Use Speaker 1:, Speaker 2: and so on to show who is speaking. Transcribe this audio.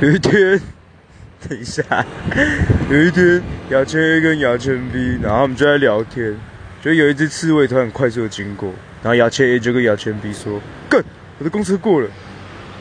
Speaker 1: 有一天，等一下，有一天，牙签 A 跟牙签 B，然后他们就在聊天，就有一只刺猬突然快速的经过，然后牙签 A 就跟牙签 B 说：“干，我的公车过了。”